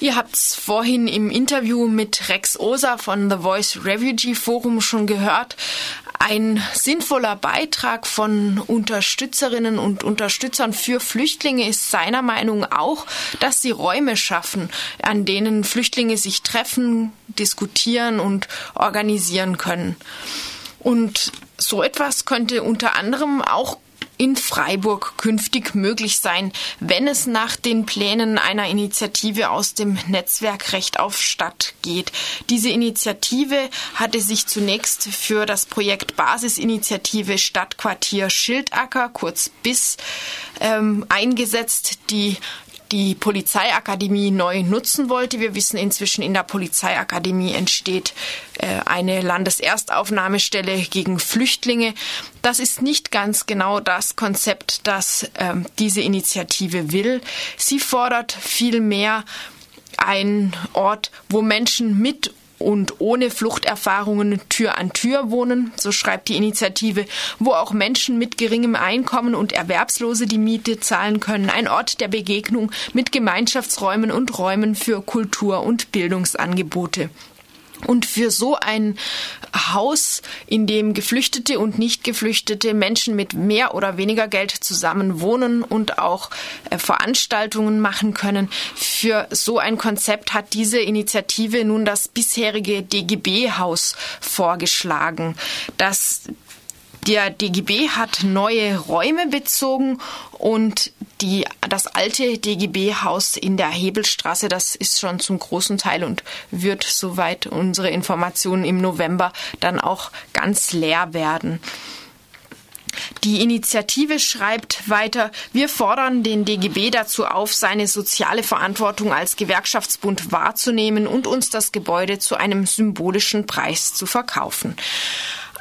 Ihr habt es vorhin im Interview mit Rex Osa von The Voice Refugee Forum schon gehört. Ein sinnvoller Beitrag von Unterstützerinnen und Unterstützern für Flüchtlinge ist seiner Meinung auch, dass sie Räume schaffen, an denen Flüchtlinge sich treffen, diskutieren und organisieren können. Und so etwas könnte unter anderem auch in Freiburg künftig möglich sein, wenn es nach den Plänen einer Initiative aus dem Netzwerk Recht auf Stadt geht. Diese Initiative hatte sich zunächst für das Projekt Basisinitiative Stadtquartier Schildacker, kurz BIS, ähm, eingesetzt, die die Polizeiakademie neu nutzen wollte. Wir wissen inzwischen, in der Polizeiakademie entsteht äh, eine Landeserstaufnahmestelle gegen Flüchtlinge. Das ist nicht ganz genau das Konzept, das ähm, diese Initiative will. Sie fordert vielmehr einen Ort, wo Menschen mit und ohne Fluchterfahrungen Tür an Tür wohnen, so schreibt die Initiative, wo auch Menschen mit geringem Einkommen und Erwerbslose die Miete zahlen können, ein Ort der Begegnung mit Gemeinschaftsräumen und Räumen für Kultur- und Bildungsangebote. Und für so ein Haus, in dem Geflüchtete und nicht Geflüchtete Menschen mit mehr oder weniger Geld zusammen wohnen und auch äh, Veranstaltungen machen können, für so ein Konzept hat diese Initiative nun das bisherige DGB-Haus vorgeschlagen. Das der DGB hat neue Räume bezogen und die, das alte DGB-Haus in der Hebelstraße, das ist schon zum großen Teil und wird, soweit unsere Informationen im November, dann auch ganz leer werden. Die Initiative schreibt weiter, wir fordern den DGB dazu auf, seine soziale Verantwortung als Gewerkschaftsbund wahrzunehmen und uns das Gebäude zu einem symbolischen Preis zu verkaufen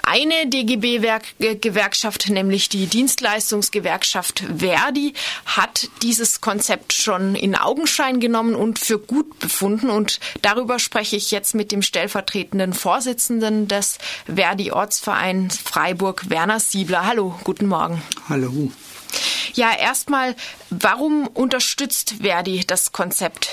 eine DGB-Gewerkschaft, nämlich die Dienstleistungsgewerkschaft Verdi, hat dieses Konzept schon in Augenschein genommen und für gut befunden. Und darüber spreche ich jetzt mit dem stellvertretenden Vorsitzenden des Verdi-Ortsvereins Freiburg, Werner Siebler. Hallo, guten Morgen. Hallo. Ja, erstmal, warum unterstützt Verdi das Konzept?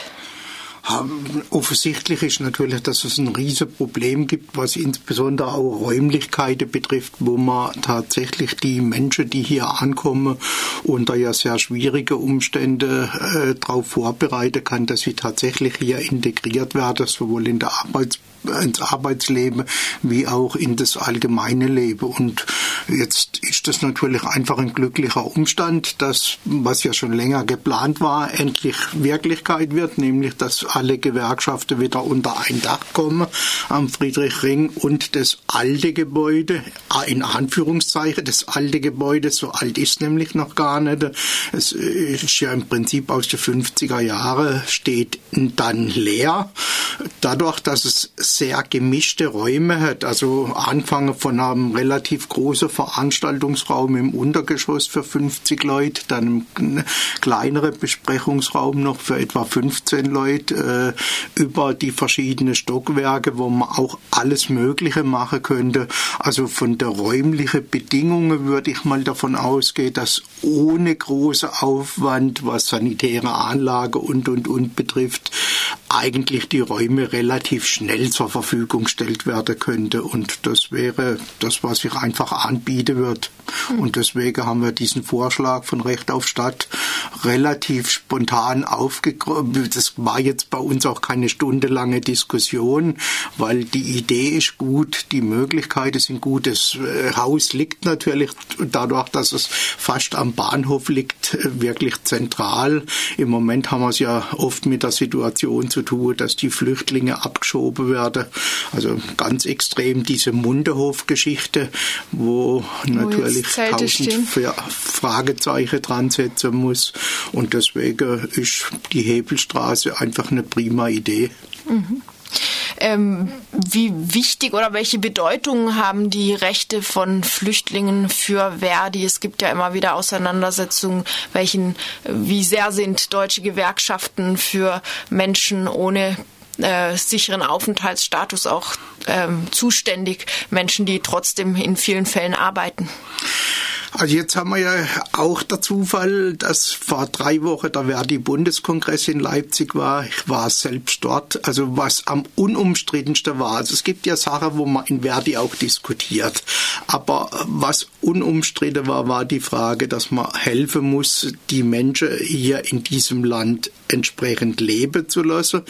Offensichtlich ist natürlich, dass es ein Riesenproblem gibt, was insbesondere auch Räumlichkeiten betrifft, wo man tatsächlich die Menschen, die hier ankommen, unter ja sehr schwierige Umstände äh, darauf vorbereiten kann, dass sie tatsächlich hier integriert werden, sowohl in der Arbeits ins Arbeitsleben wie auch in das allgemeine Leben. Und jetzt ist das natürlich einfach ein glücklicher Umstand, dass, was ja schon länger geplant war, endlich Wirklichkeit wird, nämlich dass alle Gewerkschaften wieder unter ein Dach kommen am Friedrichring und das alte Gebäude, in Anführungszeichen, das alte Gebäude, so alt ist nämlich noch gar nicht. Es ist ja im Prinzip aus den 50er Jahren, steht dann leer. Dadurch, dass es sehr gemischte Räume hat. Also anfangen von einem relativ großen Veranstaltungsraum im Untergeschoss für 50 Leute, dann ein kleinerer Besprechungsraum noch für etwa 15 Leute, äh, über die verschiedenen Stockwerke, wo man auch alles Mögliche machen könnte. Also von der räumlichen Bedingungen würde ich mal davon ausgehen, dass ohne großen Aufwand, was sanitäre Anlage und und und betrifft, eigentlich die Räume relativ schnell zur Verfügung gestellt werden könnte. Und das wäre das, was sich einfach anbieten wird. Mhm. Und deswegen haben wir diesen Vorschlag von Recht auf Stadt relativ spontan aufgegriffen. Das war jetzt bei uns auch keine stundenlange Diskussion, weil die Idee ist gut, die Möglichkeiten sind gut. Das äh, Haus liegt natürlich dadurch, dass es fast am Bahnhof liegt, wirklich zentral. Im Moment haben wir es ja oft mit der Situation zu tun, dass die Flüchtlinge abgeschoben werden. Also ganz extrem diese Munderhof-Geschichte, wo, wo natürlich tausend Fragezeichen dran setzen muss. Und deswegen ist die Hebelstraße einfach eine prima Idee. Mhm. Ähm, wie wichtig oder welche Bedeutung haben die Rechte von Flüchtlingen für Verdi? Es gibt ja immer wieder Auseinandersetzungen, welchen, wie sehr sind deutsche Gewerkschaften für Menschen ohne äh, sicheren Aufenthaltsstatus auch ähm, zuständig, Menschen, die trotzdem in vielen Fällen arbeiten. Also jetzt haben wir ja auch der Zufall, dass vor drei Wochen der Verdi-Bundeskongress in Leipzig war. Ich war selbst dort. Also was am unumstrittensten war. Also es gibt ja Sachen, wo man in Verdi auch diskutiert. Aber was unumstritten war, war die Frage, dass man helfen muss, die Menschen hier in diesem Land entsprechend leben zu lassen.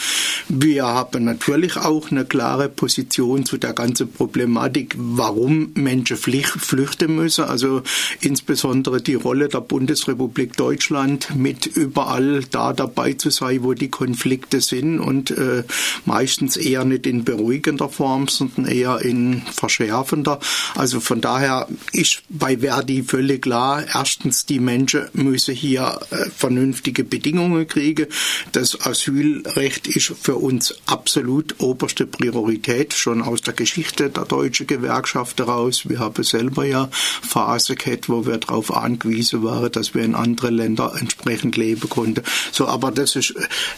Wir haben natürlich auch eine klare Position zu der ganzen Problematik, warum Menschen flüchten müssen. Also insbesondere die Rolle der Bundesrepublik Deutschland mit überall da dabei zu sein, wo die Konflikte sind und äh, meistens eher nicht in beruhigender Form, sondern eher in verschärfender. Also von daher ist bei Verdi völlig klar, erstens die Menschen müssen hier äh, vernünftige Bedingungen kriegen. Das Asylrecht ist für uns absolut oberste Priorität, schon aus der Geschichte der deutschen Gewerkschaft heraus. Wir haben selber ja Phase gehabt, wo wir darauf angewiesen waren, dass wir in andere Länder entsprechend leben konnten. So, aber das ist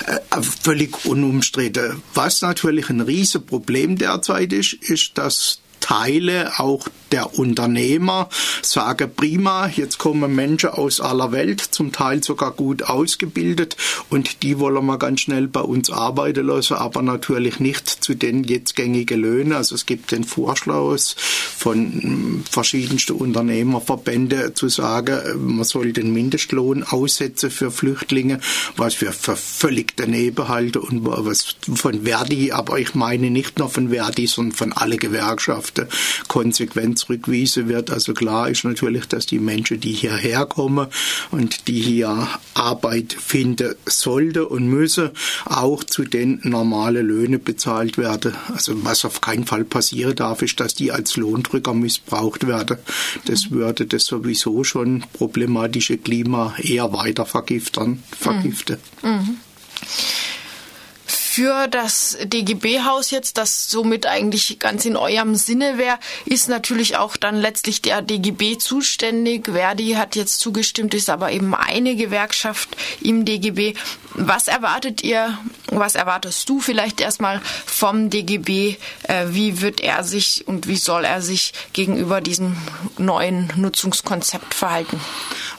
äh, völlig unumstritten. Was natürlich ein Riesenproblem derzeit ist, ist, dass Teile auch der Unternehmer sagen, prima, jetzt kommen Menschen aus aller Welt, zum Teil sogar gut ausgebildet und die wollen wir ganz schnell bei uns arbeiten lassen, aber natürlich nicht zu den jetzt gängigen Löhnen. Also es gibt den Vorschlag von verschiedensten Unternehmerverbänden zu sagen, man soll den Mindestlohn aussetzen für Flüchtlinge, was wir für völlig daneben halten und was von Verdi, aber ich meine nicht nur von Verdi, sondern von allen Gewerkschaften konsequent zurückgewiesen wird. Also klar ist natürlich, dass die Menschen, die hierher kommen und die hier Arbeit finden sollten und müssen, auch zu den normalen Löhnen bezahlt werden. Also was auf keinen Fall passieren darf, ist, dass die als Lohndrücker missbraucht werden. Das würde das sowieso schon problematische Klima eher weiter vergiften. vergiften. Mhm. Mhm für das DGB-Haus jetzt, das somit eigentlich ganz in eurem Sinne wäre, ist natürlich auch dann letztlich der DGB zuständig. Verdi hat jetzt zugestimmt, ist aber eben eine Gewerkschaft im DGB. Was erwartet ihr, was erwartest du vielleicht erstmal vom DGB? Äh, wie wird er sich und wie soll er sich gegenüber diesem neuen Nutzungskonzept verhalten?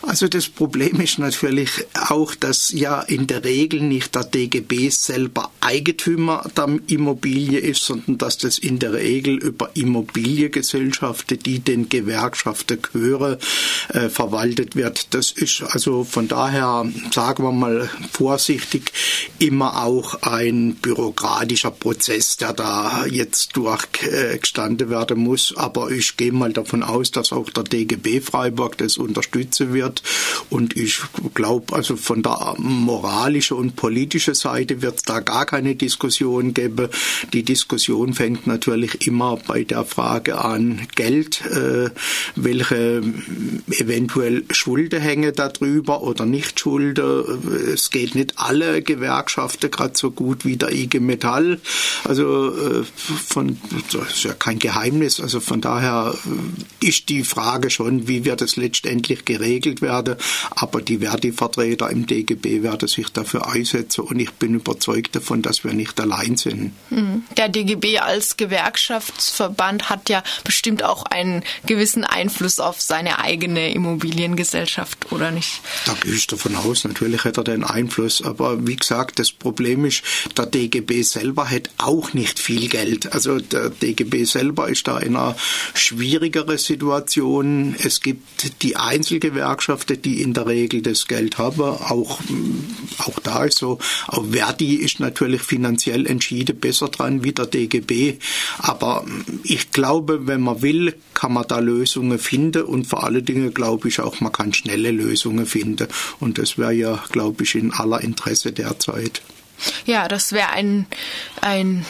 Also das Problem ist natürlich auch, dass ja in der Regel nicht der DGB selber Eigentümer der Immobilie ist, sondern dass das in der Regel über Immobiliengesellschaften, die den Gewerkschaften gehören, äh, verwaltet wird. Das ist also von daher, sagen wir mal vorsichtig, immer auch ein bürokratischer Prozess, der da jetzt durchgestanden werden muss. Aber ich gehe mal davon aus, dass auch der DGB Freiburg das unterstützen wird. Und ich glaube, also von der moralischen und politischen Seite wird da gar keine Diskussion gäbe. Die Diskussion fängt natürlich immer bei der Frage an Geld, äh, welche eventuell Schulden hängen darüber oder nicht Schulden. Es geht nicht alle Gewerkschaften gerade so gut wie der IG Metall. Also äh, von, das ist ja kein Geheimnis. Also von daher äh, ist die Frage schon, wie wird es letztendlich geregelt werden. Aber die Verdi-Vertreter im DGB werden sich dafür einsetzen und ich bin überzeugt davon, dass wir nicht allein sind. Hm. Der DGB als Gewerkschaftsverband hat ja bestimmt auch einen gewissen Einfluss auf seine eigene Immobiliengesellschaft, oder nicht? Da gehe ich davon aus, natürlich hat er den Einfluss, aber wie gesagt, das Problem ist, der DGB selber hat auch nicht viel Geld. Also der DGB selber ist da in einer schwierigeren Situation. Es gibt die Einzelgewerkschaften, die in der Regel das Geld haben. Auch, auch da ist so, auch Verdi ist natürlich natürlich finanziell entschieden besser dran wie der DGB. Aber ich glaube, wenn man will, kann man da Lösungen finden und vor allen Dingen glaube ich auch, man kann schnelle Lösungen finden. Und das wäre ja, glaube ich, in aller Interesse derzeit. Ja, das wäre ein, ein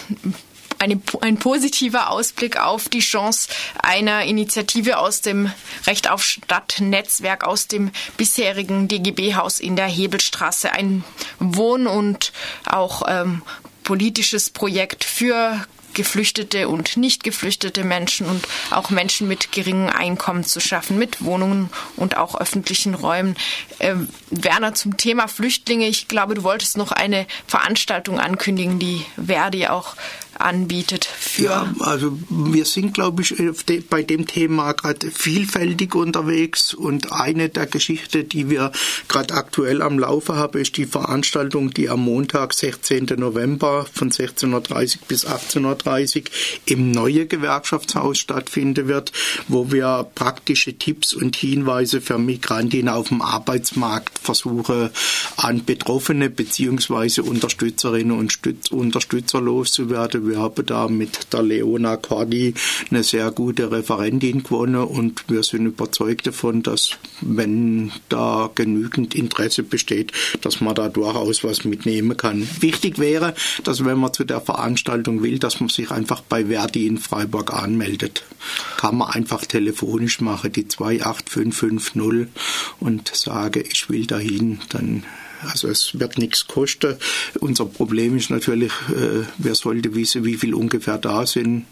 eine, ein positiver Ausblick auf die Chance einer Initiative aus dem Recht auf Stadt-Netzwerk, aus dem bisherigen DGB-Haus in der Hebelstraße. Ein Wohn- und auch ähm, politisches Projekt für geflüchtete und nicht geflüchtete Menschen und auch Menschen mit geringem Einkommen zu schaffen, mit Wohnungen und auch öffentlichen Räumen. Äh, Werner, zum Thema Flüchtlinge, ich glaube, du wolltest noch eine Veranstaltung ankündigen, die Verdi auch anbietet für. Ja, also wir sind, glaube ich, bei dem Thema gerade vielfältig unterwegs und eine der Geschichten, die wir gerade aktuell am Laufe haben, ist die Veranstaltung, die am Montag, 16. November von 16.30 bis 18.30 im neuen Gewerkschaftshaus stattfinden wird, wo wir praktische Tipps und Hinweise für Migrantinnen auf dem Arbeitsmarkt versuchen, an Betroffene bzw. Unterstützerinnen und Unterstützer loszuwerden wir haben da mit der Leona Cordi eine sehr gute Referentin gewonnen und wir sind überzeugt davon, dass wenn da genügend Interesse besteht, dass man da durchaus was mitnehmen kann. Wichtig wäre, dass wenn man zu der Veranstaltung will, dass man sich einfach bei Verdi in Freiburg anmeldet. Kann man einfach telefonisch machen, die 28550 und sage, ich will dahin, dann also es wird nichts kosten. Unser Problem ist natürlich, äh, wer sollte wissen, wie viel ungefähr da sind.